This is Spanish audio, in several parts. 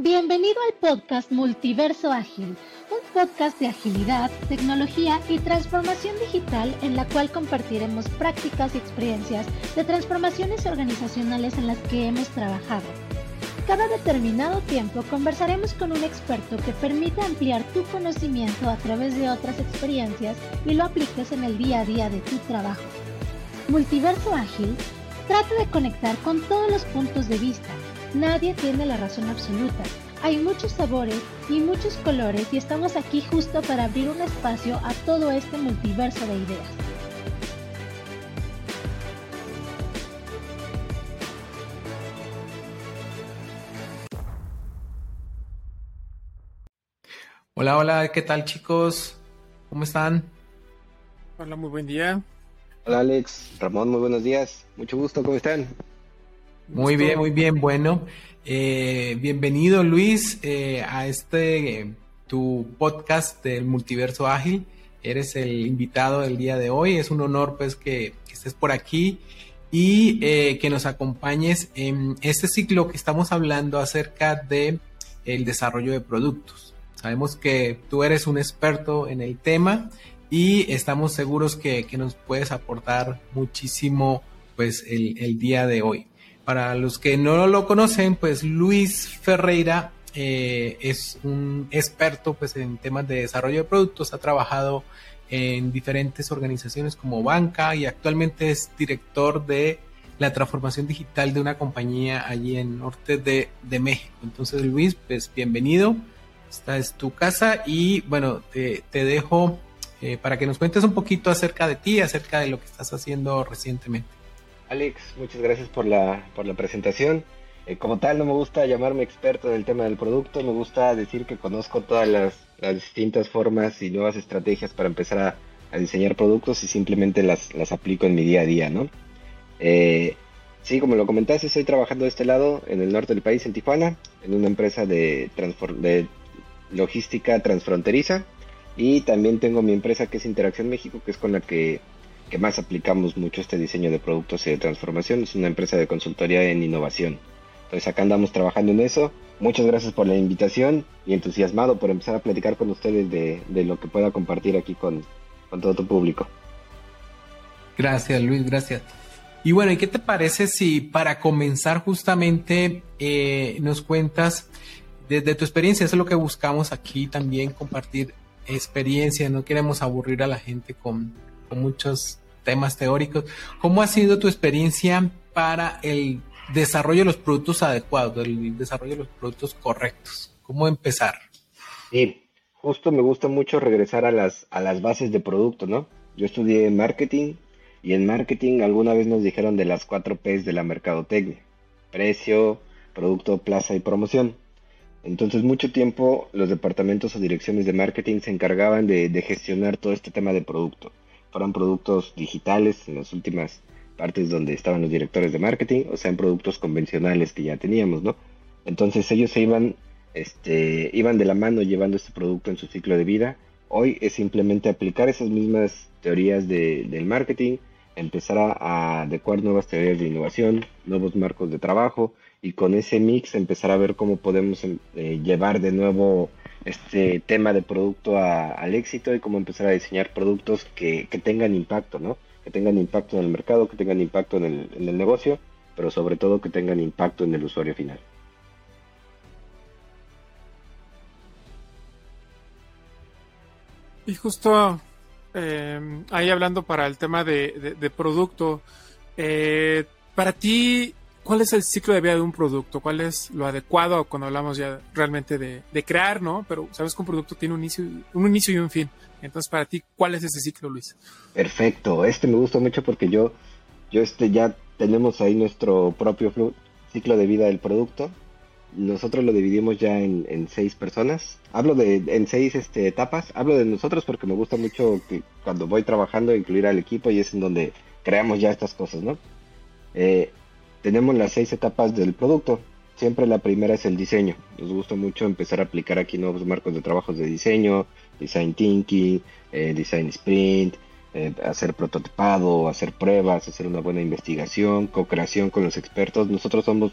Bienvenido al podcast Multiverso Ágil, un podcast de agilidad, tecnología y transformación digital en la cual compartiremos prácticas y experiencias de transformaciones organizacionales en las que hemos trabajado. Cada determinado tiempo conversaremos con un experto que permita ampliar tu conocimiento a través de otras experiencias y lo apliques en el día a día de tu trabajo. Multiverso Ágil trata de conectar con todos los puntos de vista Nadie tiene la razón absoluta. Hay muchos sabores y muchos colores y estamos aquí justo para abrir un espacio a todo este multiverso de ideas. Hola, hola, ¿qué tal chicos? ¿Cómo están? Hola, muy buen día. Hola Alex, Ramón, muy buenos días. Mucho gusto, ¿cómo están? Muy bien, muy bien. Bueno, eh, bienvenido Luis eh, a este tu podcast del Multiverso Ágil. Eres el invitado del día de hoy. Es un honor pues que, estés por aquí y eh, que nos acompañes en este ciclo que estamos hablando acerca de el desarrollo de productos. Sabemos que tú eres un experto en el tema y estamos seguros que, que nos puedes aportar muchísimo pues el, el día de hoy. Para los que no lo conocen, pues Luis Ferreira eh, es un experto pues, en temas de desarrollo de productos, ha trabajado en diferentes organizaciones como banca y actualmente es director de la transformación digital de una compañía allí en norte de, México. Entonces Luis, pues bienvenido, esta es tu casa y bueno, te, dejo eh, para que nos cuentes un poquito acerca de ti, acerca de lo que estás haciendo recientemente. Alex, muchas gracias por la, por la presentación. Eh, como tal, no me gusta llamarme experto del tema del producto, me gusta decir que conozco todas las, distintas formas y nuevas estrategias para empezar a, diseñar productos y simplemente las, las, aplico en mi día a día, ¿no? Eh, sí, como lo comentaste, estoy trabajando de este lado, en el norte del país, en Tijuana, en una empresa de, de logística transfronteriza y también tengo mi empresa que es Interacción México, que es con la que que más aplicamos mucho este diseño de productos y de transformación. Es una empresa de consultoría en innovación. Entonces acá andamos trabajando en eso. Muchas gracias por la invitación y entusiasmado por empezar a platicar con ustedes de, lo que pueda compartir aquí con, todo tu público. Gracias Luis, gracias. Y bueno, ¿y qué te parece si para comenzar justamente eh, nos cuentas desde tu experiencia? Eso es lo que buscamos aquí también, compartir experiencia. No queremos aburrir a la gente con, muchos temas teóricos. ¿Cómo ha sido tu experiencia para el desarrollo de los productos adecuados, el desarrollo de los productos correctos? ¿Cómo empezar? Sí, justo me gusta mucho regresar a las, a las bases de producto, ¿no? Yo estudié marketing y en marketing alguna vez nos dijeron de las cuatro P's de la mercadotecnia. Precio, producto, plaza y promoción. Entonces mucho tiempo los departamentos o direcciones de marketing se encargaban de, de gestionar todo este tema de producto fueran productos digitales en las últimas partes donde estaban los directores de marketing, o sean productos convencionales que ya teníamos, ¿no? Entonces ellos se iban, este, iban de la mano llevando este producto en su ciclo de vida. Hoy es simplemente aplicar esas mismas teorías de, del marketing, empezar a, adecuar nuevas teorías de innovación, nuevos marcos de trabajo y con ese mix empezar a ver cómo podemos eh, llevar de nuevo este tema de producto al éxito y cómo empezar a diseñar productos que, tengan impacto, ¿no? Que tengan impacto en el mercado, que tengan impacto en el, en el negocio, pero sobre todo que tengan impacto en el usuario final. Y justo eh, ahí hablando para el tema de, producto, eh, para ti, cuál es el ciclo de vida de un producto, cuál es lo adecuado cuando hablamos ya realmente de, crear, ¿no? Pero sabes que un producto tiene un inicio, un inicio y un fin. Entonces, para ti, ¿cuál es ese ciclo, Luis? Perfecto. Este me gusta mucho porque yo, yo este ya tenemos ahí nuestro propio ciclo de vida del producto. Nosotros lo dividimos ya en, seis personas. Hablo de en seis este, etapas. Hablo de nosotros porque me gusta mucho que cuando voy trabajando incluir al equipo y es en donde creamos ya estas cosas, ¿no? Eh, tenemos las seis etapas del producto. Siempre la primera es el diseño. Nos gusta mucho empezar a aplicar aquí nuevos marcos de trabajos de diseño, design thinking, eh, design sprint, eh, hacer prototipado, hacer pruebas, hacer una buena investigación, co-creación con los expertos. Nosotros somos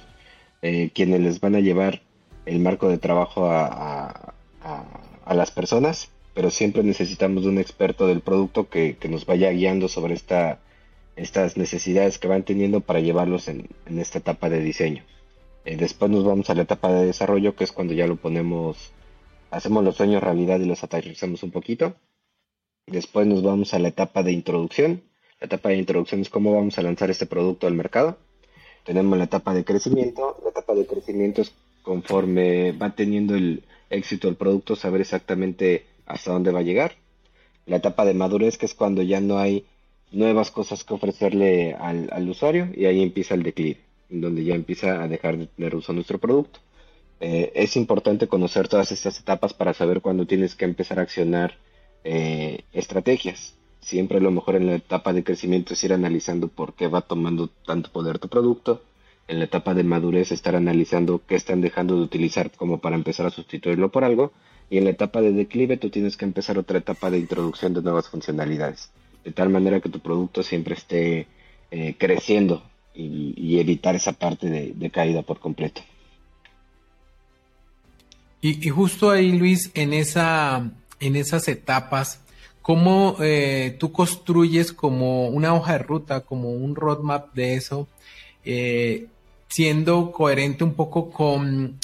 eh, quienes les van a llevar el marco de trabajo a, las personas, pero siempre necesitamos un experto del producto que, nos vaya guiando sobre esta, estas necesidades que van teniendo para llevarlos en, esta etapa de diseño. Eh, después nos vamos a la etapa de desarrollo, que es cuando ya lo ponemos, hacemos los sueños realidad y los aterrizamos un poquito. Después nos vamos a la etapa de introducción. La etapa de introducción es cómo vamos a lanzar este producto al mercado. Tenemos la etapa de crecimiento. La etapa de crecimiento es conforme va teniendo el éxito el producto, saber exactamente hasta dónde va a llegar. La etapa de madurez, que es cuando ya no hay nuevas cosas que ofrecerle al, usuario y ahí empieza el declive, donde ya empieza a dejar de tener uso nuestro producto. Eh, es importante conocer todas estas etapas para saber cuándo tienes que empezar a accionar eh, estrategias. Siempre lo mejor en la etapa de crecimiento es ir analizando por qué va tomando tanto poder tu producto. En la etapa de madurez estar analizando qué están dejando de utilizar como para empezar a sustituirlo por algo. Y en la etapa de declive tú tienes que empezar otra etapa de introducción de nuevas funcionalidades. De tal manera que tu producto siempre esté eh, creciendo y, evitar esa parte de, caída por completo. y, justo ahí, Luis, en esa en esas etapas, cómo eh, tú construyes como una hoja de ruta, como un roadmap de eso, eh, siendo coherente un poco con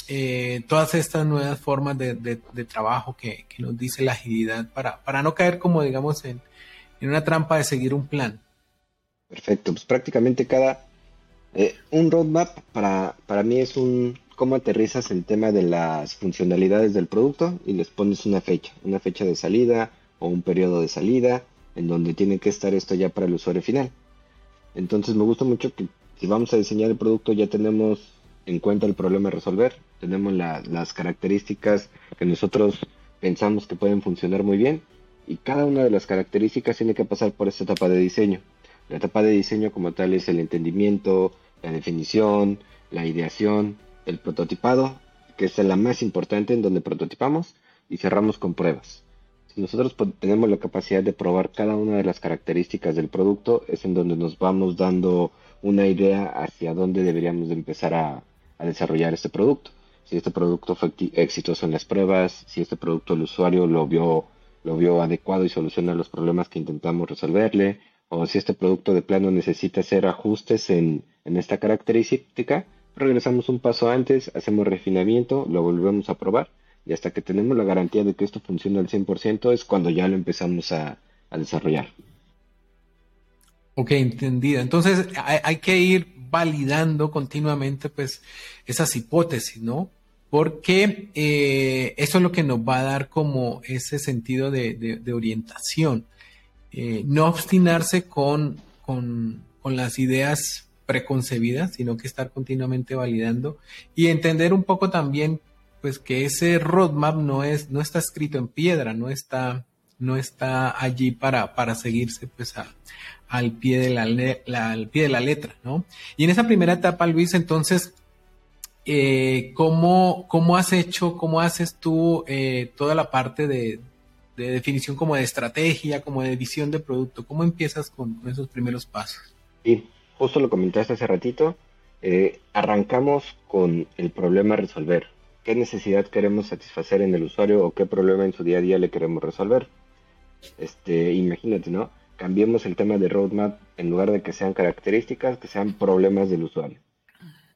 todas estas nuevas formas de, trabajo que, nos dice la agilidad, para, para no caer como digamos en, en una trampa de seguir un plan. Perfecto, pues prácticamente cada... un roadmap para, para mí es un, cómo aterrizas el tema de las funcionalidades del producto y les pones una fecha, una fecha de salida o un periodo de salida en donde tiene que estar esto ya para el usuario final. Entonces me gusta mucho que si vamos a diseñar el producto ya tenemos en cuenta el problema a resolver, tenemos las características que nosotros pensamos que pueden funcionar muy bien y cada una de las características tiene que pasar por esta etapa de diseño. La etapa de diseño como tal es el entendimiento, la definición, la ideación, el prototipado, que es la más importante en donde prototipamos y cerramos con pruebas. Si nosotros tenemos la capacidad de probar cada una de las características del producto, es en donde nos vamos dando una idea hacia dónde deberíamos de empezar a, desarrollar este producto. Si este producto fue exitoso en las pruebas, si este producto el usuario lo vio, lo vio adecuado y soluciona los problemas que intentamos resolverle, o si este producto de plano necesita hacer ajustes en, en esta característica, regresamos un paso antes, hacemos refinamiento, lo volvemos a probar y hasta que tenemos la garantía de que esto funciona al 100% es cuando ya lo empezamos a, desarrollar. Ok, entendido. Entonces hay, que ir validando continuamente pues esas hipótesis, ¿no? Porque eh, eso es lo que nos va a dar como ese sentido de, orientación. Eh, no obstinarse con, con, las ideas preconcebidas, sino que estar continuamente validando y entender un poco también pues que ese roadmap no es no está escrito en piedra, no está no está allí para, para seguirse pues al pie de la, al pie de la letra, ¿no? Y en esa primera etapa, Luis, entonces, eh, ¿cómo, ¿cómo, has hecho, cómo haces tú eh, toda la parte de, definición como de estrategia, como de visión de producto? ¿Cómo empiezas con, esos primeros pasos? Sí, justo lo comentaste hace ratito, eh, arrancamos con el problema a resolver. ¿Qué necesidad queremos satisfacer en el usuario o qué problema en su día a día le queremos resolver? Este, imagínate, ¿no? Cambiemos el tema de roadmap en lugar de que sean características, que sean problemas del usuario.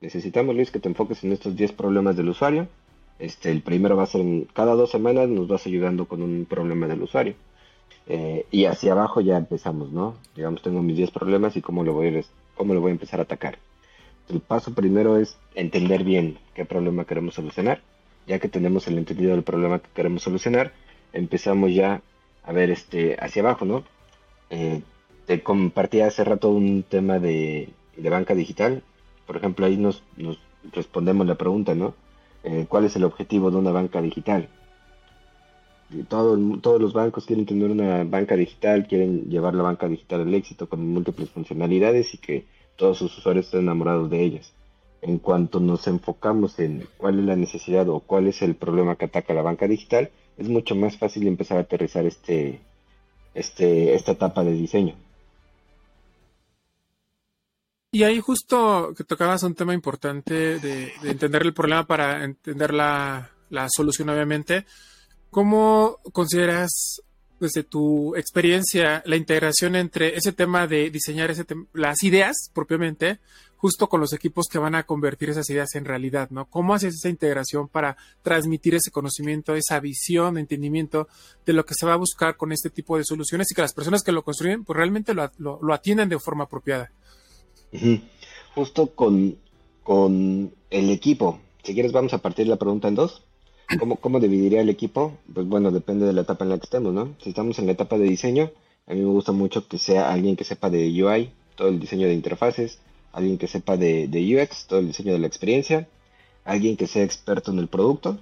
Necesitamos, Luis, que te enfoques en estos 10 problemas del usuario. Este, el primero va a ser cada dos semanas nos vas ayudando con un problema del usuario. Eh, y hacia abajo ya empezamos, ¿no? Digamos, tengo mis 10 problemas y cómo lo voy a cómo lo voy a empezar a atacar. El paso primero es entender bien qué problema queremos solucionar. Ya que tenemos el entendido del problema que queremos solucionar, empezamos ya a ver este hacia abajo, ¿no? Eh, te compartí hace rato un tema de, banca digital. Por ejemplo, ahí nos, respondemos la pregunta, ¿no? Eh, ¿Cuál es el objetivo de una banca digital? todos los bancos quieren tener una banca digital, quieren llevar la banca digital al éxito con múltiples funcionalidades y que todos sus usuarios estén enamorados de ellas. En cuanto nos enfocamos en cuál es la necesidad o cuál es el problema que ataca la banca digital, es mucho más fácil empezar a aterrizar este, este, esta etapa de diseño. Y ahí justo que tocabas un tema importante de, entender el problema para entender la, la solución, obviamente. ¿Cómo consideras desde tu experiencia la integración entre ese tema de diseñar ese las ideas propiamente justo con los equipos que van a convertir esas ideas en realidad, ¿no? ¿Cómo haces esa integración para transmitir ese conocimiento, esa visión, entendimiento de lo que se va a buscar con este tipo de soluciones y que las personas que lo construyen pues realmente lo, lo, atienden de forma apropiada? Justo con, con el equipo. Si quieres vamos a partir la pregunta en dos. ¿Cómo, ¿Cómo dividiría el equipo? Pues bueno, depende de la etapa en la que estemos, ¿no? Si estamos en la etapa de diseño, a mí me gusta mucho que sea alguien que sepa de UI, todo el diseño de interfaces, alguien que sepa de, UX, todo el diseño de la experiencia, alguien que sea experto en el producto,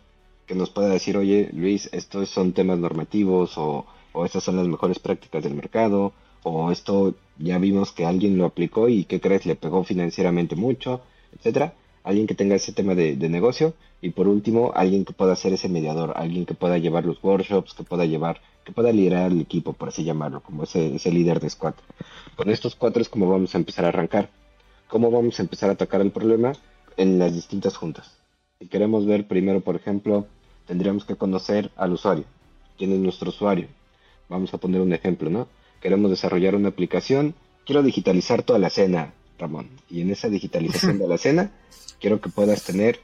que nos pueda decir, oye, Luis, estos son temas normativos o, o estas son las mejores prácticas del mercado, o esto ya vimos que alguien lo aplicó y qué crees, le pegó financieramente mucho, etcétera. Alguien que tenga ese tema de, negocio y por último, alguien que pueda ser ese mediador, alguien que pueda llevar los workshops, que pueda llevar, que pueda liderar el equipo, por así llamarlo, como ese, ese líder de squad. Con estos cuatro es como vamos a empezar a arrancar cómo vamos a empezar a atacar el problema en las distintas juntas. Si queremos ver primero, por ejemplo, tendríamos que conocer al usuario. ¿Quién es nuestro usuario? Vamos a poner un ejemplo, ¿no? Queremos desarrollar una aplicación. Quiero digitalizar toda la cena, Ramón. Y en esa digitalización de la cena, quiero que puedas tener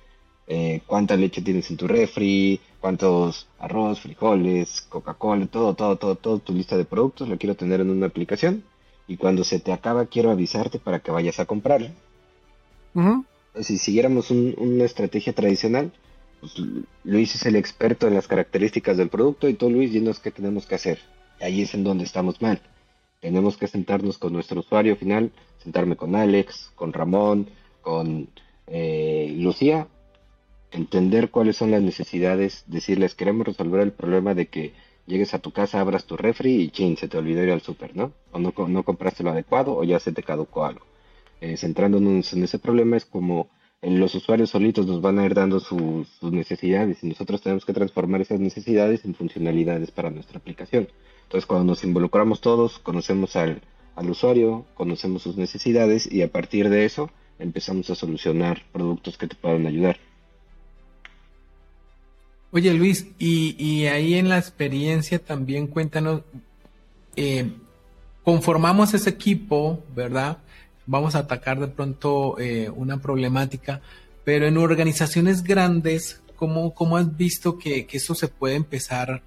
eh, cuánta leche tienes en tu refri, cuántos arroz, frijoles, Coca-Cola, todo, todo, todo, todo tu lista de productos, lo quiero tener en una aplicación y cuando se te acaba quiero avisarte para que vayas a comprarlo. Si siguiéramos una estrategia tradicional, pues Luis es el experto en las características del producto y tú Luis dinos qué tenemos que hacer. Ahí es en donde estamos mal. Tenemos que sentarnos con nuestro usuario final, sentarme con Alex, con Ramón, con eh, Lucía, entender cuáles son las necesidades, decirles queremos resolver el problema de que llegues a tu casa, abras tu refri y chin, se te olvidó ir al súper, ¿no? O no, compraste lo adecuado o ya se te caducó algo. Eh, centrándonos en ese problema es como los usuarios solitos nos van a ir dando sus, necesidades y nosotros tenemos que transformar esas necesidades en funcionalidades para nuestra aplicación. Entonces cuando nos involucramos todos, conocemos al, al usuario, conocemos sus necesidades y a partir de eso empezamos a solucionar productos que te puedan ayudar. Oye Luis, y, ahí en la experiencia también cuéntanos, eh, conformamos ese equipo, ¿verdad? Vamos a atacar de pronto eh, una problemática, pero en organizaciones grandes, ¿cómo, cómo has visto que, eso se puede empezar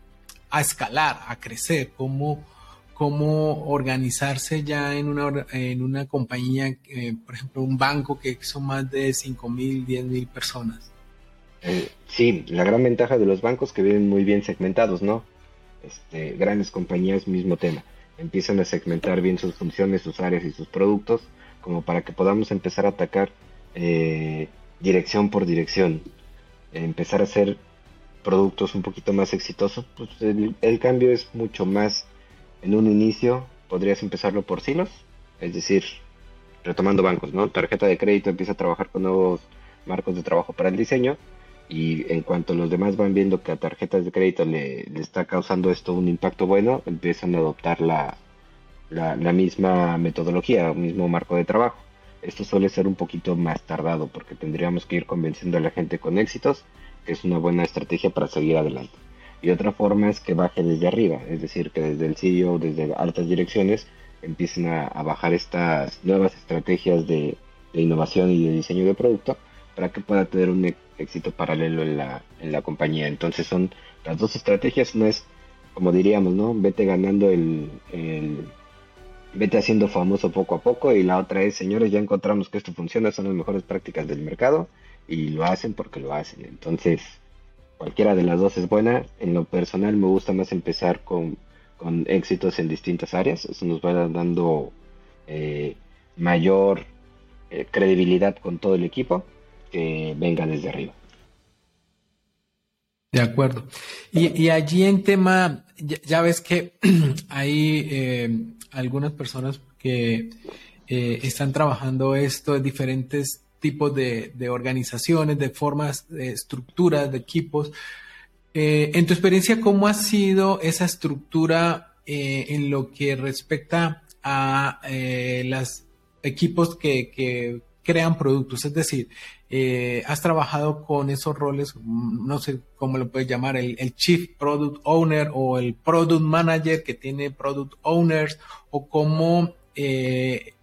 a escalar, a crecer? ¿Cómo, cómo organizarse ya en una, en una compañía, eh, por ejemplo, un banco que son más de 5 mil, 10 mil personas? Eh, sí, la gran ventaja de los bancos que vienen muy bien segmentados, ¿no? Este, grandes compañías, mismo tema. Empiezan a segmentar bien sus funciones, sus áreas y sus productos, como para que podamos empezar a atacar eh, dirección por dirección. empezar a hacer productos un poquito más exitosos, pues el, el cambio es mucho más en un inicio. Podrías empezarlo por silos, es decir, retomando bancos, ¿no? Tarjeta de crédito empieza a trabajar con nuevos marcos de trabajo para el diseño y en cuanto los demás van viendo que a tarjetas de crédito le, está causando esto un impacto bueno, empiezan a adoptar la, la, misma metodología, el mismo marco de trabajo. Esto suele ser un poquito más tardado porque tendríamos que ir convenciendo a la gente con éxitos, que es una buena estrategia para seguir adelante. Y otra forma es que baje desde arriba, es decir, que desde el CEO, desde altas direcciones, empiecen a, bajar estas nuevas estrategias de, de innovación y de diseño de producto para que pueda tener un éxito paralelo en la, en la compañía. Entonces son las dos estrategias, no es como diríamos, ¿no? Vete ganando el, vete haciendo famoso poco a poco y la otra es, señores, ya encontramos que esto funciona, son las mejores prácticas del mercado y lo hacen porque lo hacen. Entonces, cualquiera de las dos es buena. En lo personal me gusta más empezar con, con éxitos en distintas áreas, eso nos va dando eh, mayor eh, credibilidad con todo el equipo que venga desde arriba. De acuerdo. Y, allí en tema, ya, ves que hay eh, algunas personas que eh, están trabajando esto en diferentes tipos de, organizaciones, de formas, de estructuras, de equipos. Eh, en tu experiencia, ¿cómo ha sido esa estructura en lo que respecta a las equipos que crean productos, es decir, eh, has trabajado con esos roles, mm, no sé cómo lo puedes llamar, el, Chief Product Owner o el Product Manager que tiene Product Owners, o cómo eh,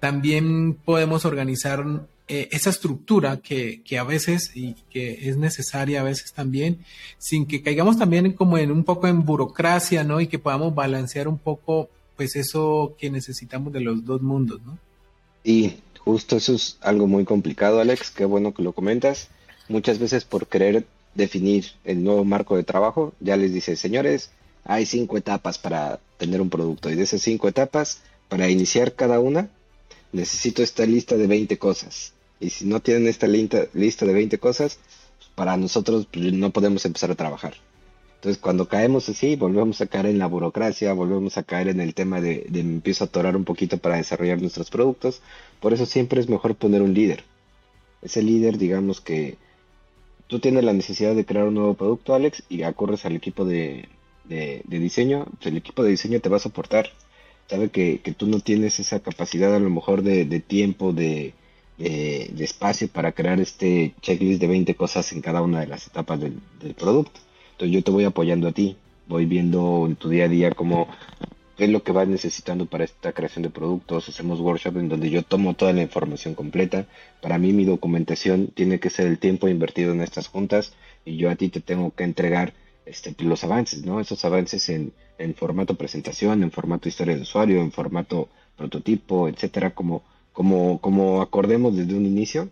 también podemos organizar eh, esa estructura que, que, a veces y que es necesaria a veces también, sin que caigamos también como en un poco en burocracia, ¿no? Y que podamos balancear un poco, pues eso que necesitamos de los dos mundos, ¿no? Y justo eso es algo muy complicado, Alex, qué bueno que lo comentas. Muchas veces por querer definir el nuevo marco de trabajo, ya les dice, señores, hay cinco etapas para tener un producto y de esas cinco etapas, para iniciar cada una, necesito esta lista de 20 cosas. Y si no tienen esta lista, lista de 20 cosas, para nosotros pues, no podemos empezar a trabajar. Entonces, cuando caemos así, volvemos a caer en la burocracia, volvemos a caer en el tema de, de empiezo a atorar un poquito para desarrollar nuestros productos. Por eso siempre es mejor poner un líder. Ese líder, digamos que tú tienes la necesidad de crear un nuevo producto, Alex, y acorres al equipo de, diseño, pues el equipo de diseño te va a soportar sabe que, que tú no tienes esa capacidad a lo mejor de, tiempo, de, espacio para crear este checklist de 20 cosas en cada una de las etapas del, producto. Entonces yo te voy apoyando a ti, voy viendo en tu día a día cómo es lo que vas necesitando para esta creación de productos. Hacemos workshops en donde yo tomo toda la información completa. Para mí mi documentación tiene que ser el tiempo invertido en estas juntas y yo a ti te tengo que entregar este, los avances, ¿no? Esos avances en, en formato presentación, en formato historia de usuario, en formato prototipo, etcétera, como, como, como acordemos desde un inicio.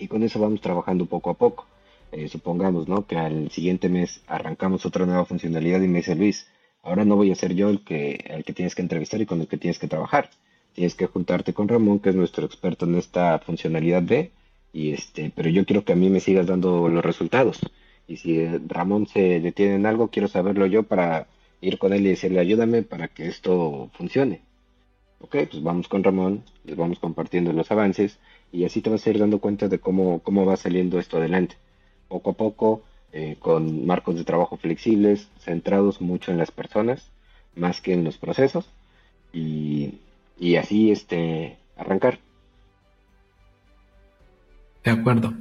Y con eso vamos trabajando poco a poco. Eh, supongamos, ¿no? Que al siguiente mes arrancamos otra nueva funcionalidad y me dice Luis, ahora no voy a ser yo el que, el que tienes que entrevistar y con el que tienes que trabajar. Tienes que juntarte con Ramón, que es nuestro experto en esta funcionalidad B, y este, pero yo quiero que a mí me sigas dando los resultados. Y si Ramón se detiene en algo, quiero saberlo yo para ir con él y decirle ayúdame para que esto funcione. Ok, pues vamos con Ramón, les vamos compartiendo los avances y así te vas a ir dando cuenta de cómo, cómo va saliendo esto adelante. Poco a poco, eh, con marcos de trabajo flexibles, centrados mucho en las personas, más que en los procesos, y, y así este, arrancar. De acuerdo.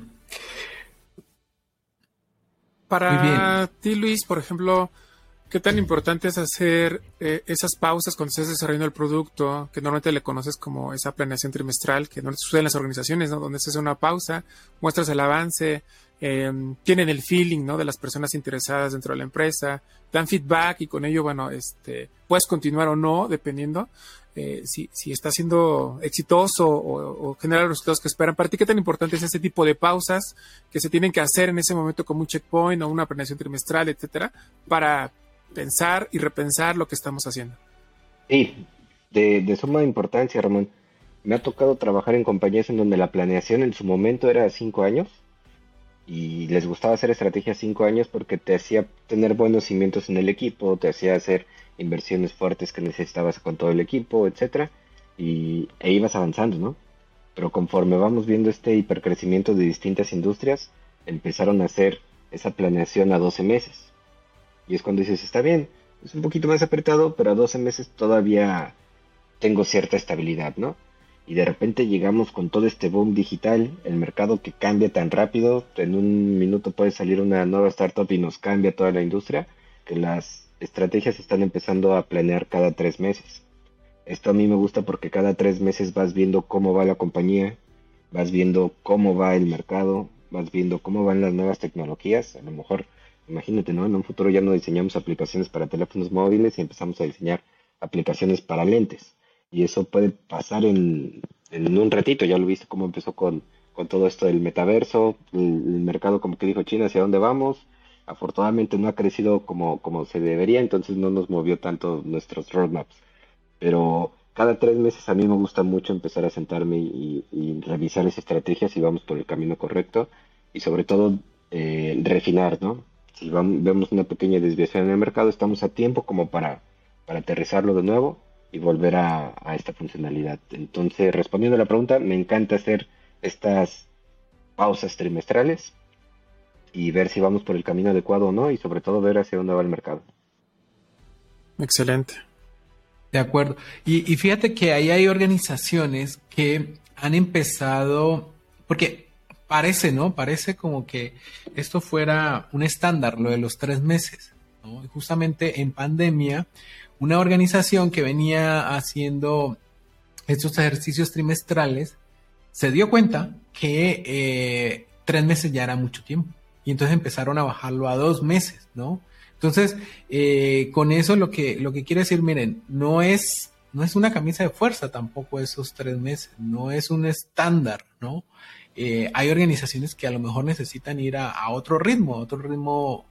Para ti, Luis, por ejemplo, ¿qué tan importante es hacer eh, esas pausas cuando estás desarrollando el producto, que normalmente le conoces como esa planeación trimestral, que no sucede en las organizaciones, ¿no? Donde se hace una pausa, muestras el avance, em, tienen el feeling, ¿no? De las personas interesadas dentro de la empresa, dan feedback y con ello, bueno, este, puedes continuar o no, dependiendo. Eh, si, si, está siendo exitoso o, genera los resultados que esperan. Para ti, ¿qué tan importante es ese tipo de pausas que se tienen que hacer en ese momento como un checkpoint o una planeación trimestral, etcétera, para pensar y repensar lo que estamos haciendo? Sí, de, de suma importancia, Ramón. Me ha tocado trabajar en compañías en donde la planeación en su momento era cinco años y les gustaba hacer estrategias cinco años porque te hacía tener buenos cimientos en el equipo, te hacía hacer inversiones fuertes que necesitabas con todo el equipo, etcétera, y e ibas avanzando, ¿no? Pero conforme vamos viendo este hipercrecimiento de distintas industrias, empezaron a hacer esa planeación a 12 meses. Y es cuando dices, está bien, es un poquito más apretado, pero a 12 meses todavía tengo cierta estabilidad, ¿no? Y de repente llegamos con todo este boom digital, el mercado que cambia tan rápido, en un minuto puede salir una nueva startup y nos cambia toda la industria, que las estrategias están empezando a planear cada tres meses. Esto a mí me gusta porque cada tres meses vas viendo cómo va la compañía, vas viendo cómo va el mercado, vas viendo cómo van las nuevas tecnologías. A lo mejor, imagínate, ¿no? En un futuro ya no diseñamos aplicaciones para teléfonos móviles y empezamos a diseñar aplicaciones para lentes. Y eso puede pasar en, un ratito. Ya lo viste cómo empezó con, todo esto del metaverso, el, mercado como que dijo China, hacia dónde vamos afortunadamente no ha crecido como, se debería, entonces no nos movió tanto nuestros roadmaps. Pero cada tres meses a mí me gusta mucho empezar a sentarme y, revisar esas estrategias si vamos por el camino correcto y sobre todo eh, refinar, ¿no? Si vemos una pequeña desviación en el mercado, estamos a tiempo como para aterrizarlo de nuevo y volver a, a esta funcionalidad. Entonces, respondiendo a la pregunta, me encanta hacer estas pausas trimestrales y ver si vamos por el camino adecuado o no y sobre todo ver hacia dónde va el mercado. Excelente. De acuerdo. Y, y fíjate que ahí hay organizaciones que han empezado, porque parece, ¿no? Parece como que esto fuera un estándar, lo de los tres meses. ¿no? justamente en pandemia, una organización que venía haciendo estos ejercicios trimestrales se dio cuenta que eh, tres meses ya era mucho tiempo. Y entonces empezaron a bajarlo a dos meses, ¿no? Entonces, eh, con eso lo que, lo que quiere decir, miren, no es, no es una camisa de fuerza tampoco esos tres meses, no es un estándar, ¿no? Eh, hay organizaciones que a lo mejor necesitan ir a, otro ritmo, a otro ritmo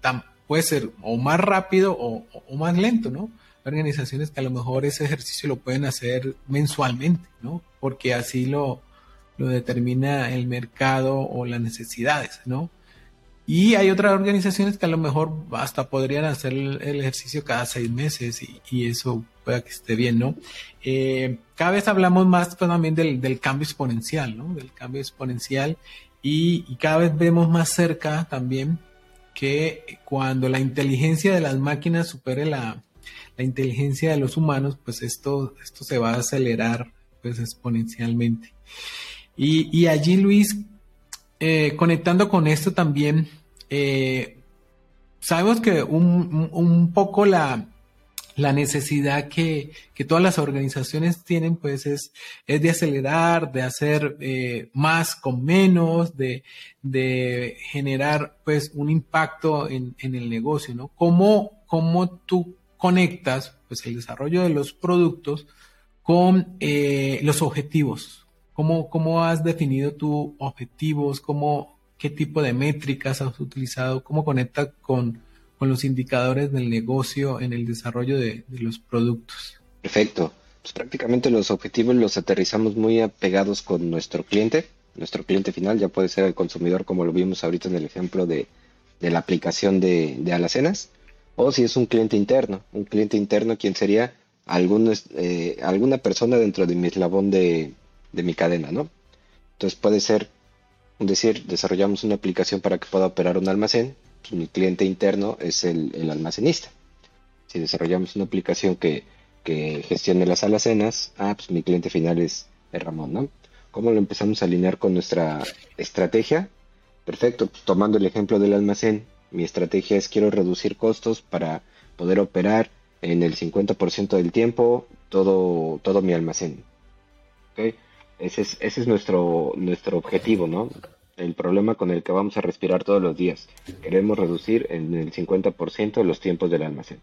tan, puede ser o más rápido o, más lento, ¿no? Organizaciones que a lo mejor ese ejercicio lo pueden hacer mensualmente, ¿no? Porque así lo, lo determina el mercado o las necesidades, ¿no? Y hay otras organizaciones que a lo mejor hasta podrían hacer el, ejercicio cada seis meses y, eso pueda que esté bien, ¿no? Eh, cada vez hablamos más pues, también del, cambio exponencial, ¿no? Del cambio exponencial y, cada vez vemos más cerca también que cuando la inteligencia de las máquinas supere la, inteligencia de los humanos, pues esto, esto se va a acelerar pues exponencialmente. Y, allí, Luis, eh, conectando con esto también, eh, sabemos que un, poco la, necesidad que, todas las organizaciones tienen, pues es, es de acelerar, de hacer eh, más con menos, de, generar pues un impacto en, el negocio, ¿no? ¿Cómo, ¿Cómo, tú conectas pues el desarrollo de los productos con eh, los objetivos? ¿Cómo, ¿Cómo has definido tus objetivos? ¿Cómo, qué tipo de métricas has utilizado, cómo conecta con, los indicadores del negocio en el desarrollo de, los productos. Perfecto. Pues prácticamente los objetivos los aterrizamos muy apegados con nuestro cliente, nuestro cliente final, ya puede ser el consumidor como lo vimos ahorita en el ejemplo de, la aplicación de, de, alacenas, o si es un cliente interno, un cliente interno quien sería algún, eh, alguna persona dentro de mi eslabón de, de mi cadena, ¿no? Entonces puede ser decir, desarrollamos una aplicación para que pueda operar un almacén, mi cliente interno es el, almacenista. Si desarrollamos una aplicación que, gestione las alacenas, ah, pues mi cliente final es, el Ramón, ¿no? ¿Cómo lo empezamos a alinear con nuestra estrategia? Perfecto, pues tomando el ejemplo del almacén, mi estrategia es quiero reducir costos para poder operar en el 50% del tiempo todo, todo mi almacén. ¿Okay? Ese es, ese es nuestro, nuestro objetivo, ¿no? El problema con el que vamos a respirar todos los días. Queremos reducir en el 50% los tiempos del almacén.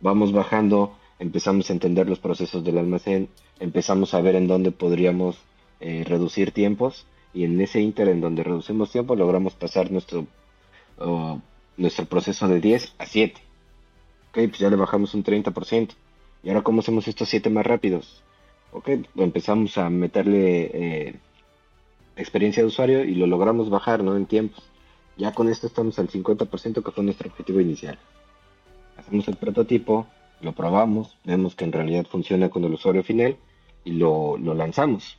Vamos bajando, empezamos a entender los procesos del almacén, empezamos a ver en dónde podríamos eh, reducir tiempos y en ese inter en donde reducimos tiempo logramos pasar nuestro, nuestro proceso de 10 a 7. Ok, pues ya le bajamos un 30%. ¿Y ahora cómo hacemos estos 7 más rápidos? ok, empezamos a meterle eh, experiencia de usuario y lo logramos bajar, ¿no? En tiempos. Ya con esto estamos al 50% que fue nuestro objetivo inicial. Hacemos el prototipo, lo probamos, vemos que en realidad funciona con el usuario final y lo, lanzamos.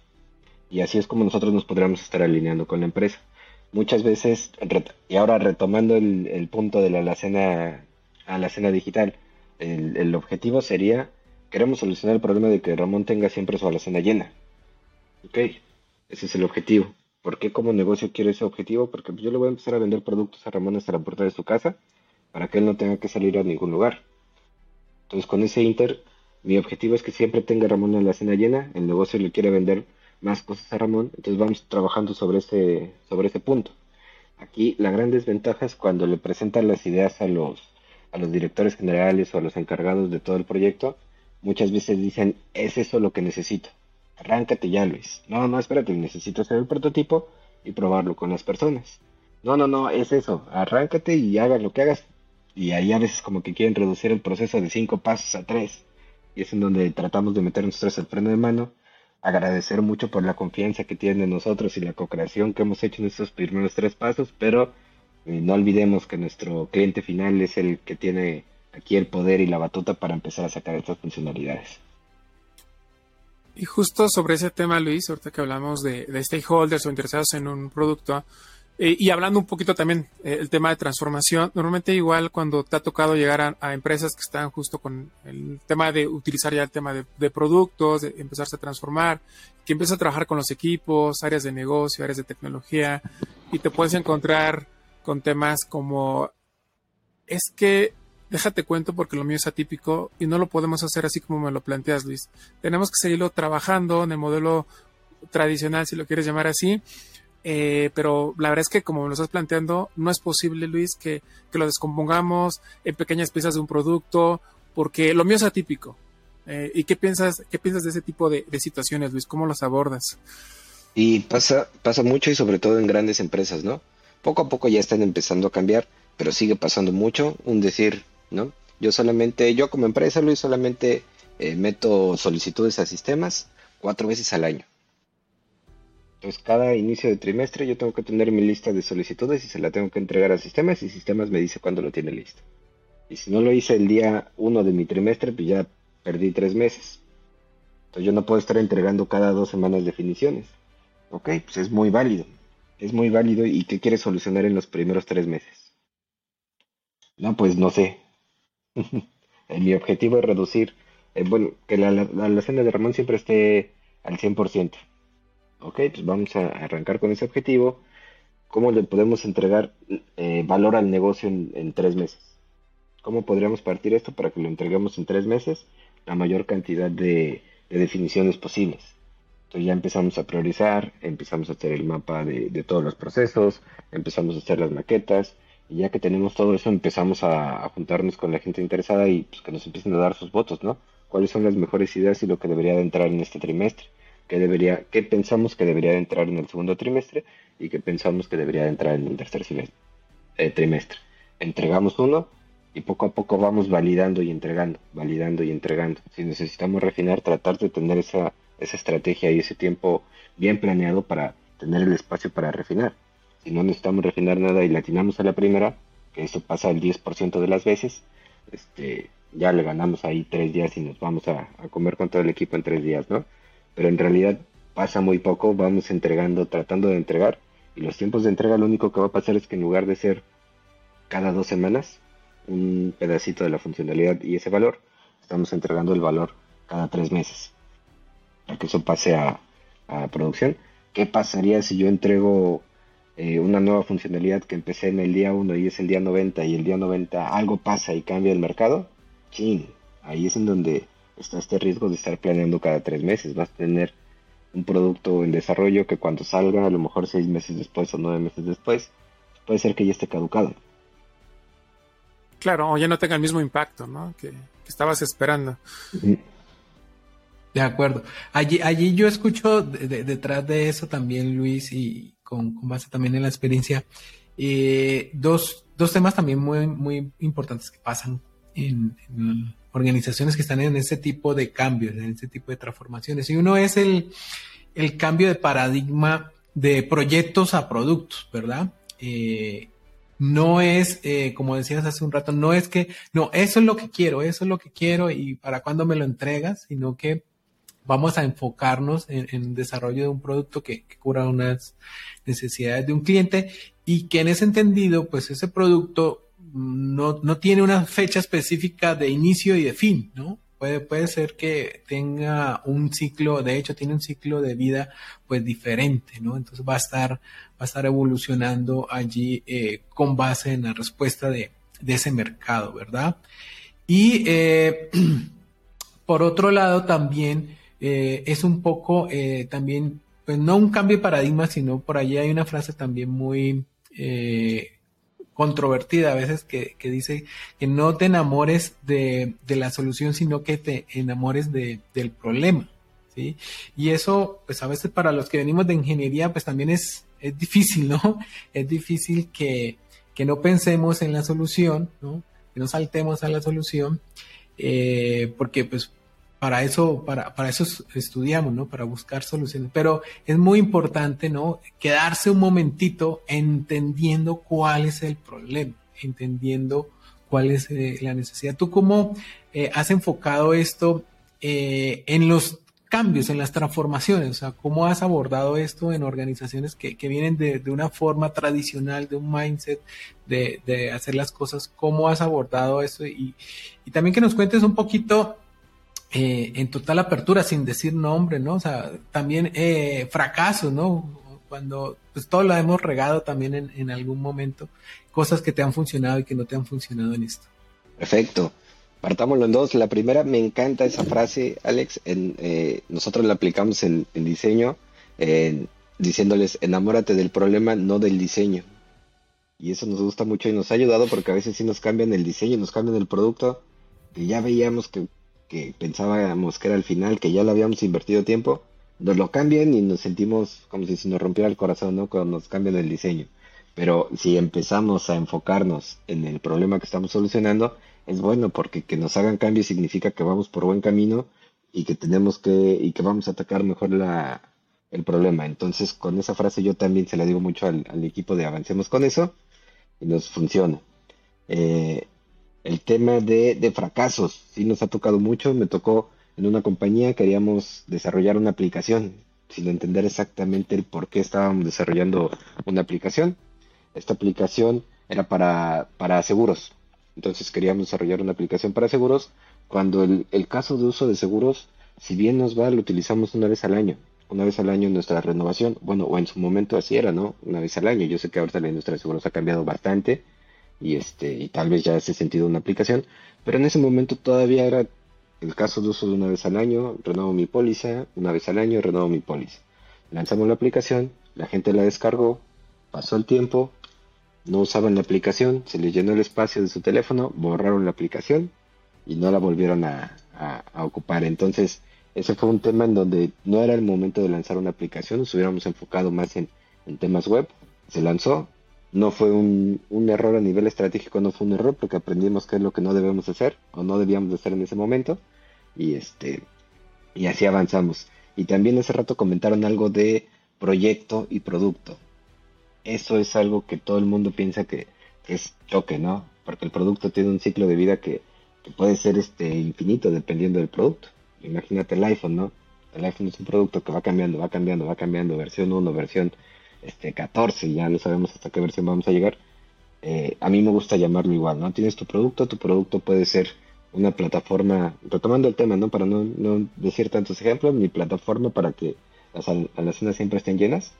Y así es como nosotros nos podríamos estar alineando con la empresa. Muchas veces, y ahora retomando el, punto de la alacena, alacena digital, el, el objetivo sería Queremos solucionar el problema de que Ramón tenga siempre su alacena llena. Ok, ese es el objetivo. ¿Por qué como negocio quiero ese objetivo? Porque yo le voy a empezar a vender productos a Ramón hasta la puerta de su casa para que él no tenga que salir a ningún lugar. Entonces con ese inter, mi objetivo es que siempre tenga Ramón la alacena llena, el negocio le quiere vender más cosas a Ramón, entonces vamos trabajando sobre ese, sobre ese punto. Aquí la gran desventaja es cuando le presentan las ideas a los, a los directores generales o a los encargados de todo el proyecto, muchas veces dicen, es eso lo que necesito. Arráncate ya, Luis. No, no, espérate, necesito hacer el prototipo y probarlo con las personas. No, no, no, es eso. Arráncate y hagas lo que hagas. Y ahí a veces como que quieren reducir el proceso de cinco pasos a tres. Y es en donde tratamos de meter nosotros el freno de mano. Agradecer mucho por la confianza que tienen en nosotros y la co-creación que hemos hecho en estos primeros tres pasos, pero eh, no olvidemos que nuestro cliente final es el que tiene aquí el poder y la batuta para empezar a sacar estas funcionalidades. Y justo sobre ese tema, Luis, ahorita que hablamos de, stakeholders o interesados en un producto, Eh, y hablando un poquito también eh, el tema de transformación, normalmente igual cuando te ha tocado llegar a, empresas que están justo con el tema de utilizar ya el tema de, productos, de empezarse a transformar, que empiezas a trabajar con los equipos, áreas de negocio, áreas de tecnología, y te puedes encontrar con temas como es que déjate cuento porque lo mío es atípico y no lo podemos hacer así como me lo planteas, Luis. Tenemos que seguirlo trabajando en el modelo tradicional, si lo quieres llamar así, eh, pero la verdad es que como me lo estás planteando, no es posible, Luis, que, lo descompongamos en pequeñas piezas de un producto, porque lo mío es atípico. Eh, ¿Y qué piensas, qué piensas de ese tipo de, situaciones, Luis? ¿Cómo las abordas? Y pasa, pasa mucho y sobre todo en grandes empresas, ¿no? Poco a poco ya están empezando a cambiar, pero sigue pasando mucho. Un decir, ¿no? Yo solamente, yo como empresa, Luis, solamente eh, meto solicitudes a sistemas cuatro veces al año. Entonces, cada inicio de trimestre yo tengo que tener mi lista de solicitudes y se la tengo que entregar a sistemas y sistemas me dice cuándo lo tiene listo. Y si no lo hice el día 1 de mi trimestre, pues ya perdí tres meses. Entonces yo no puedo estar entregando cada dos semanas definiciones. Ok, pues es muy válido. Es muy válido y ¿qué quieres solucionar en los primeros tres meses? No, pues no sé. mi objetivo es reducir, eh, bueno, que la, la, de Ramón siempre esté al 100%. Ok, pues vamos a arrancar con ese objetivo. ¿Cómo le podemos entregar eh, valor al negocio en, tres meses? ¿Cómo podríamos partir esto para que lo entreguemos en tres meses? La mayor cantidad de, definiciones posibles. Entonces ya empezamos a priorizar, empezamos a hacer el mapa de, todos los procesos, empezamos a hacer las maquetas, y ya que tenemos todo eso empezamos a, juntarnos con la gente interesada y pues, que nos empiecen a dar sus votos, ¿no? ¿Cuáles son las mejores ideas y lo que debería de entrar en este trimestre? que debería, qué pensamos que debería entrar en el segundo trimestre y qué pensamos que debería entrar en el tercer eh, trimestre. Entregamos uno y poco a poco vamos validando y entregando, validando y entregando. Si necesitamos refinar, tratar de tener esa, esa estrategia y ese tiempo bien planeado para tener el espacio para refinar. Si no necesitamos refinar nada y latinamos a la primera, que eso pasa el 10% de las veces, este, ya le ganamos ahí tres días y nos vamos a, a comer con todo el equipo en tres días, ¿no? pero en realidad pasa muy poco, vamos entregando, tratando de entregar, y los tiempos de entrega lo único que va a pasar es que en lugar de ser cada dos semanas un pedacito de la funcionalidad y ese valor, estamos entregando el valor cada tres meses, para que eso pase a, producción. ¿Qué pasaría si yo entrego eh, una nueva funcionalidad que empecé en el día 1 y es el día 90 y el día 90 algo pasa y cambia el mercado? Chin, ahí es en donde está este riesgo de estar planeando cada tres meses. Vas a tener un producto en desarrollo que cuando salga, a lo mejor seis meses después o nueve meses después, puede ser que ya esté caducado. Claro, o ya no tenga el mismo impacto ¿no? que, estabas esperando. De acuerdo. Allí, allí yo escucho detrás de eso también, Luis, y con, base también en la experiencia, eh, dos, dos temas también muy, muy importantes que pasan en, en, organizaciones que están en ese tipo de cambios, en ese tipo de transformaciones. Y uno es el, el cambio de paradigma de proyectos a productos, ¿verdad? Eh, no es, eh, como decías hace un rato, no es que, no, eso es lo que quiero, eso es lo que quiero y para cuándo me lo entregas, sino que vamos a enfocarnos en, el desarrollo de un producto que, cura unas necesidades de un cliente y que en ese entendido, pues ese producto no, no tiene una fecha específica de inicio y de fin, ¿no? Puede, puede ser que tenga un ciclo, de hecho tiene un ciclo de vida pues diferente, ¿no? Entonces va a estar, va a estar evolucionando allí eh, con base en la respuesta de, de ese mercado, ¿verdad? Y eh, por otro lado también eh, es un poco también, pues no un cambio de paradigma, sino por allí hay una frase también muy controvertida a veces que, dice que no te enamores de, la solución, sino que te enamores de, del problema. ¿sí? Y eso, pues a veces para los que venimos de ingeniería, pues también es, es difícil, ¿no? Es difícil que, que no pensemos en la solución, ¿no? Que no saltemos a la solución, eh, porque pues para eso, para, para eso estudiamos, ¿no? Para buscar soluciones. Pero es muy importante, ¿no? Quedarse un momentito entendiendo cuál es el problema, entendiendo cuál es eh, la necesidad. ¿Tú cómo eh, has enfocado esto eh, en los cambios, en las transformaciones. O sea, ¿cómo has abordado esto en organizaciones que, vienen de, una forma tradicional, de un mindset de, hacer las cosas? ¿Cómo has abordado eso? Y, también que nos cuentes un poquito eh, en total apertura, sin decir nombre, ¿no? O sea, también eh, fracasos, ¿no? Cuando pues todo lo hemos regado también en, en algún momento, cosas que te han funcionado y que no te han funcionado en esto. Perfecto. Partámoslo en dos. La primera, me encanta esa frase, Alex. En, eh, nosotros la aplicamos en, diseño, diciéndoles, enamórate del problema, no del diseño. Y eso nos gusta mucho y nos ha ayudado porque a veces sí nos cambian el diseño, nos cambian el producto, que ya veíamos que, que pensábamos que era el final, que ya lo habíamos invertido tiempo, nos lo cambian y nos sentimos como si se nos rompiera el corazón, ¿no? Cuando nos cambian el diseño. Pero si empezamos a enfocarnos en el problema que estamos solucionando, es bueno porque que nos hagan cambios significa que vamos por buen camino y que tenemos que y que vamos a atacar mejor la, el problema. Entonces, con esa frase yo también se la digo mucho al, equipo de avancemos con eso y nos funciona. Eh, el tema de, fracasos, sí nos ha tocado mucho. Me tocó en una compañía, queríamos desarrollar una aplicación sin entender exactamente el por qué estábamos desarrollando una aplicación. Esta aplicación era para, para seguros. Entonces queríamos desarrollar una aplicación para seguros. Cuando el, caso de uso de seguros, si bien nos va, lo utilizamos una vez al año. Una vez al año en nuestra renovación. Bueno, o en su momento así era, ¿no? Una vez al año. Yo sé que ahorita la industria de seguros ha cambiado bastante. Y este, y tal vez ya hace sentido una aplicación. Pero en ese momento todavía era el caso de uso de una vez al año, renuevo mi póliza, una vez al año renuevo mi póliza. Lanzamos la aplicación, la gente la descargó, pasó el tiempo, no usaban la aplicación, se les llenó el espacio de su teléfono, borraron la aplicación y no la volvieron a, ocupar. Entonces, ese fue un tema en donde no era el momento de lanzar una aplicación, nos hubiéramos enfocado más en, temas web. Se lanzó, no fue un, error a nivel estratégico, no fue un error porque aprendimos qué es lo que no debemos hacer o no debíamos hacer en ese momento y este y así avanzamos. Y también hace rato comentaron algo de proyecto y producto eso es algo que todo el mundo piensa que, es choque, ¿no? Porque el producto tiene un ciclo de vida que, puede ser este infinito dependiendo del producto. Imagínate el iPhone, ¿no? El iPhone es un producto que va cambiando, va cambiando, va cambiando, versión 1, versión este 14, ya no sabemos hasta qué versión vamos a llegar. Eh, a mí me gusta llamarlo igual, ¿no? Tienes tu producto, tu producto puede ser una plataforma, retomando el tema, ¿no? Para no, no decir tantos ejemplos, mi plataforma para que las almacenas siempre estén llenas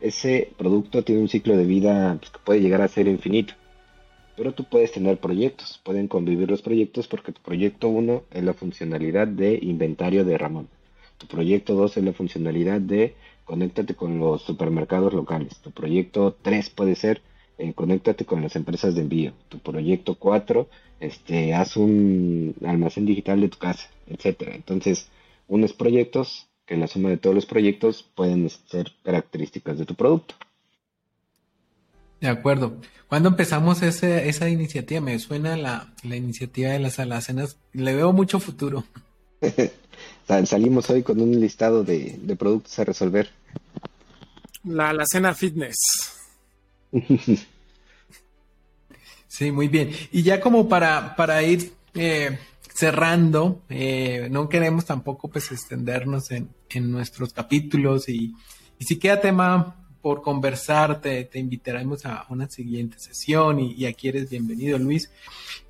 ese producto tiene un ciclo de vida pues, que puede llegar a ser infinito. Pero tú puedes tener proyectos, pueden convivir los proyectos porque tu proyecto 1 es la funcionalidad de inventario de Ramón. Tu proyecto 2 es la funcionalidad de conéctate con los supermercados locales. Tu proyecto 3 puede ser eh, conéctate con las empresas de envío. Tu proyecto 4, este, haz un almacén digital de tu casa, etcétera. Entonces, unos proyectos que la suma de todos los proyectos pueden ser características de tu producto. De acuerdo. ¿Cuándo empezamos esa iniciativa? Me suena la, iniciativa de las alacenas. Le veo mucho futuro. Salimos hoy con un listado de, productos a resolver. La alacena fitness. sí, muy bien. Y ya como para, para ir eh, cerrando, eh, no queremos tampoco pues extendernos en, nuestros capítulos y, si queda tema por conversar, te, invitaremos a una siguiente sesión y, aquí eres bienvenido, Luis.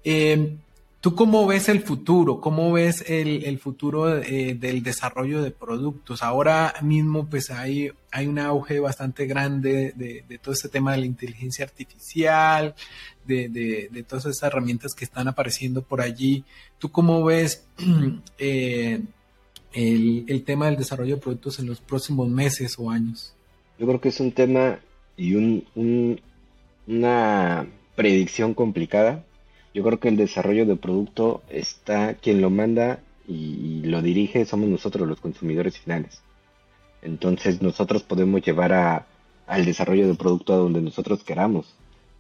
Eh, ¿Tú cómo ves el futuro? ¿Cómo ves el, futuro eh, del desarrollo de productos? Ahora mismo pues hay, hay un auge bastante grande de, de todo este tema de la inteligencia artificial, de, todas esas herramientas que están apareciendo por allí. ¿Tú cómo ves eh, el, tema del desarrollo de productos en los próximos meses o años? Yo creo que es un tema y un, una predicción complicada. Yo creo que el desarrollo de producto está quien lo manda y, lo dirige somos nosotros los consumidores finales. Entonces nosotros podemos llevar a, al desarrollo de producto a donde nosotros queramos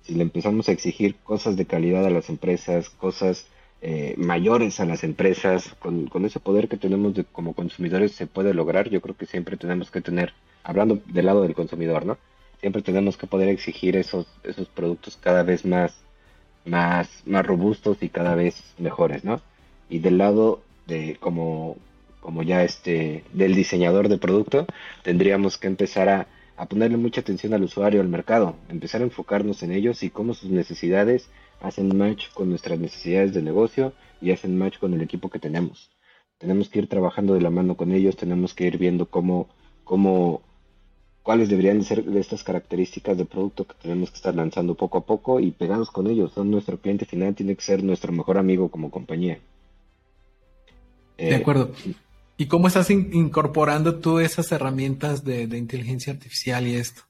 si le empezamos a exigir cosas de calidad a las empresas, cosas eh, mayores a las empresas, con, ese poder que tenemos de, como consumidores se puede lograr. Yo creo que siempre tenemos que tener, hablando del lado del consumidor, ¿no? Siempre tenemos que poder exigir esos, esos productos cada vez más, más, más robustos y cada vez mejores, ¿no? Y del lado de como como ya este del diseñador de producto, tendríamos que empezar a, a ponerle mucha atención al usuario, al mercado, empezar a enfocarnos en ellos y cómo sus necesidades hacen match con nuestras necesidades de negocio y hacen match con el equipo que tenemos. Tenemos que ir trabajando de la mano con ellos, tenemos que ir viendo cómo, cómo cuáles deberían ser de estas características de producto que tenemos que estar lanzando poco a poco y pegados con ellos. Son nuestro cliente final, tiene que ser nuestro mejor amigo como compañía. De acuerdo. ¿Y cómo estás incorporando tú esas herramientas de, inteligencia artificial y esto?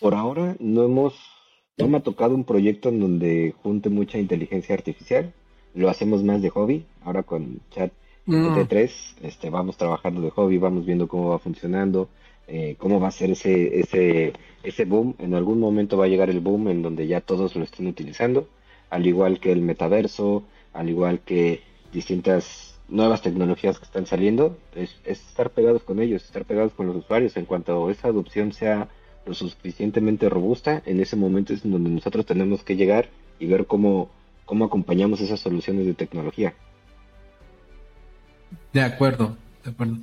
Por ahora no hemos, no me ha tocado un proyecto en donde junte mucha inteligencia artificial. Lo hacemos más de hobby. Ahora con Chat mm. 3 este, vamos trabajando de hobby, vamos viendo cómo va funcionando, eh, cómo va a ser ese, ese, ese boom. En algún momento va a llegar el boom en donde ya todos lo estén utilizando, al igual que el metaverso, al igual que distintas nuevas tecnologías que están saliendo, es, estar pegados con ellos, estar pegados con los usuarios. En cuanto esa adopción sea lo suficientemente robusta, en ese momento es donde nosotros tenemos que llegar y ver cómo, cómo acompañamos esas soluciones de tecnología. De acuerdo, de acuerdo.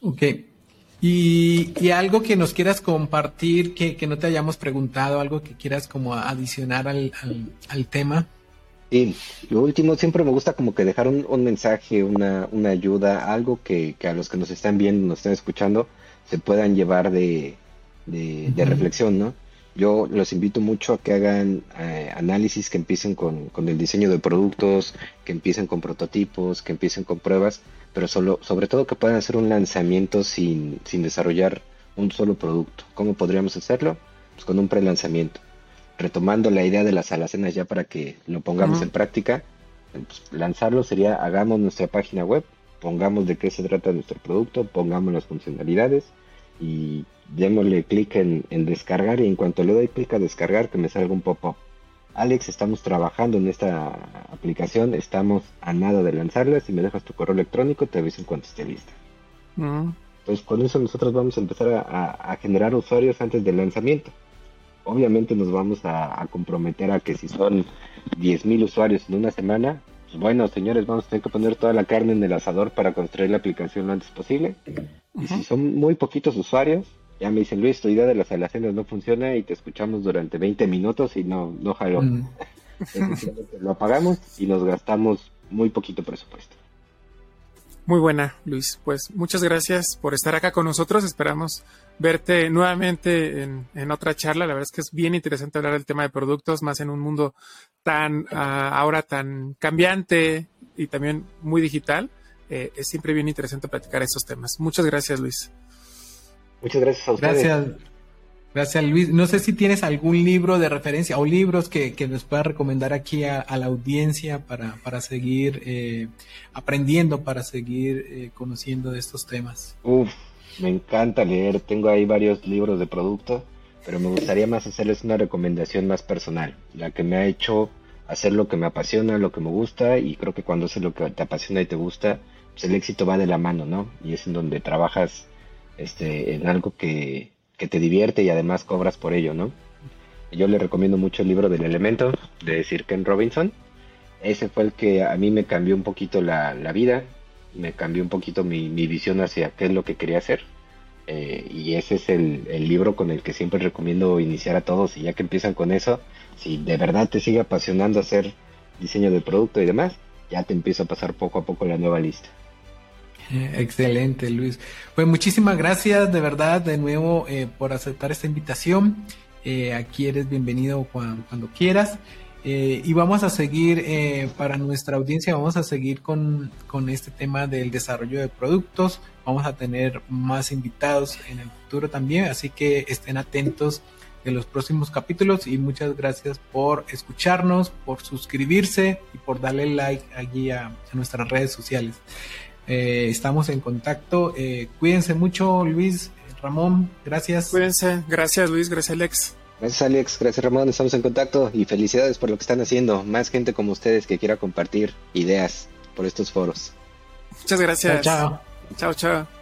Ok. Y, algo que nos quieras compartir, que, no te hayamos preguntado, algo que quieras como adicionar al, al tema. Sí, lo último, siempre me gusta como que dejar un, mensaje, una, una ayuda, algo que, a los que nos están viendo, nos están escuchando, se puedan llevar de, de, reflexión, ¿no? Yo los invito mucho a que hagan eh, análisis, que empiecen con, con, el diseño de productos, que empiecen con prototipos, que empiecen con pruebas, pero solo, sobre todo que puedan hacer un lanzamiento sin, sin desarrollar un solo producto. ¿Cómo podríamos hacerlo? Pues con un pre-lanzamiento retomando la idea de las alacenas ya para que lo pongamos en práctica, pues, lanzarlo sería hagamos nuestra página web, pongamos de qué se trata nuestro producto, pongamos las funcionalidades y démosle clic en, descargar y en cuanto le doy clic a descargar que me salga un pop-up. Alex, estamos trabajando en esta aplicación, estamos a nada de lanzarla, si me dejas tu correo electrónico te aviso en cuanto esté lista. Entonces con eso nosotros vamos a empezar a generar usuarios antes del lanzamiento obviamente nos vamos a, comprometer a que si son 10.000 usuarios en una semana, pues bueno, señores, vamos a tener que poner toda la carne en el asador para construir la aplicación lo antes posible. Y si son muy poquitos usuarios, ya me dicen, Luis, tu idea de las alacenas no funciona y te escuchamos durante 20 minutos y no, no jaló. lo apagamos y nos gastamos muy poquito presupuesto. Muy buena, Luis. Pues muchas gracias por estar acá con nosotros. Esperamos verte nuevamente en, otra charla. La verdad es que es bien interesante hablar del tema de productos, más en un mundo tan ah, ahora tan cambiante y también muy digital. Eh, es siempre bien interesante platicar estos temas. Muchas gracias, Luis. Muchas gracias a ustedes. Gracias. Gracias, Luis. No sé si tienes algún libro de referencia o libros que, nos puedas recomendar aquí a, la audiencia para, para seguir eh, aprendiendo, para seguir eh, conociendo de estos temas. Uf, me encanta leer. Tengo ahí varios libros de producto, pero me gustaría más hacerles una recomendación más personal, la que me ha hecho hacer lo que me apasiona, lo que me gusta, y creo que cuando haces lo que te apasiona y te gusta, pues el éxito va de la mano, ¿no? Y es en donde trabajas este, en algo que que te divierte y además cobras por ello, ¿no? Yo le recomiendo mucho el libro del elemento de Sir Ken Robinson. Ese fue el que a mí me cambió un poquito la, vida, me cambió un poquito mi, visión hacia qué es lo que quería hacer. Eh, y ese es el, libro con el que siempre recomiendo iniciar a todos. Y ya que empiezan con eso, si de verdad te sigue apasionando hacer diseño de producto y demás, ya te empieza a pasar poco a poco la nueva lista. Excelente, Luis. Pues muchísimas gracias de verdad de nuevo eh, por aceptar esta invitación. Eh, aquí eres bienvenido cuando, quieras. Eh, y vamos a seguir, para nuestra audiencia, vamos a seguir con, con, este tema del desarrollo de productos. Vamos a tener más invitados en el futuro también, así que estén atentos de los próximos capítulos y muchas gracias por escucharnos, por suscribirse y por darle like allí a nuestras redes sociales. Eh, estamos en contacto. Eh, cuídense mucho, Luis, Ramón, gracias. Cuídense, gracias Luis, gracias Alex. Gracias Alex, gracias Ramón, estamos en contacto y felicidades por lo que están haciendo. Más gente como ustedes que quiera compartir ideas por estos foros. Muchas gracias. Chao, chao. Chao, chao.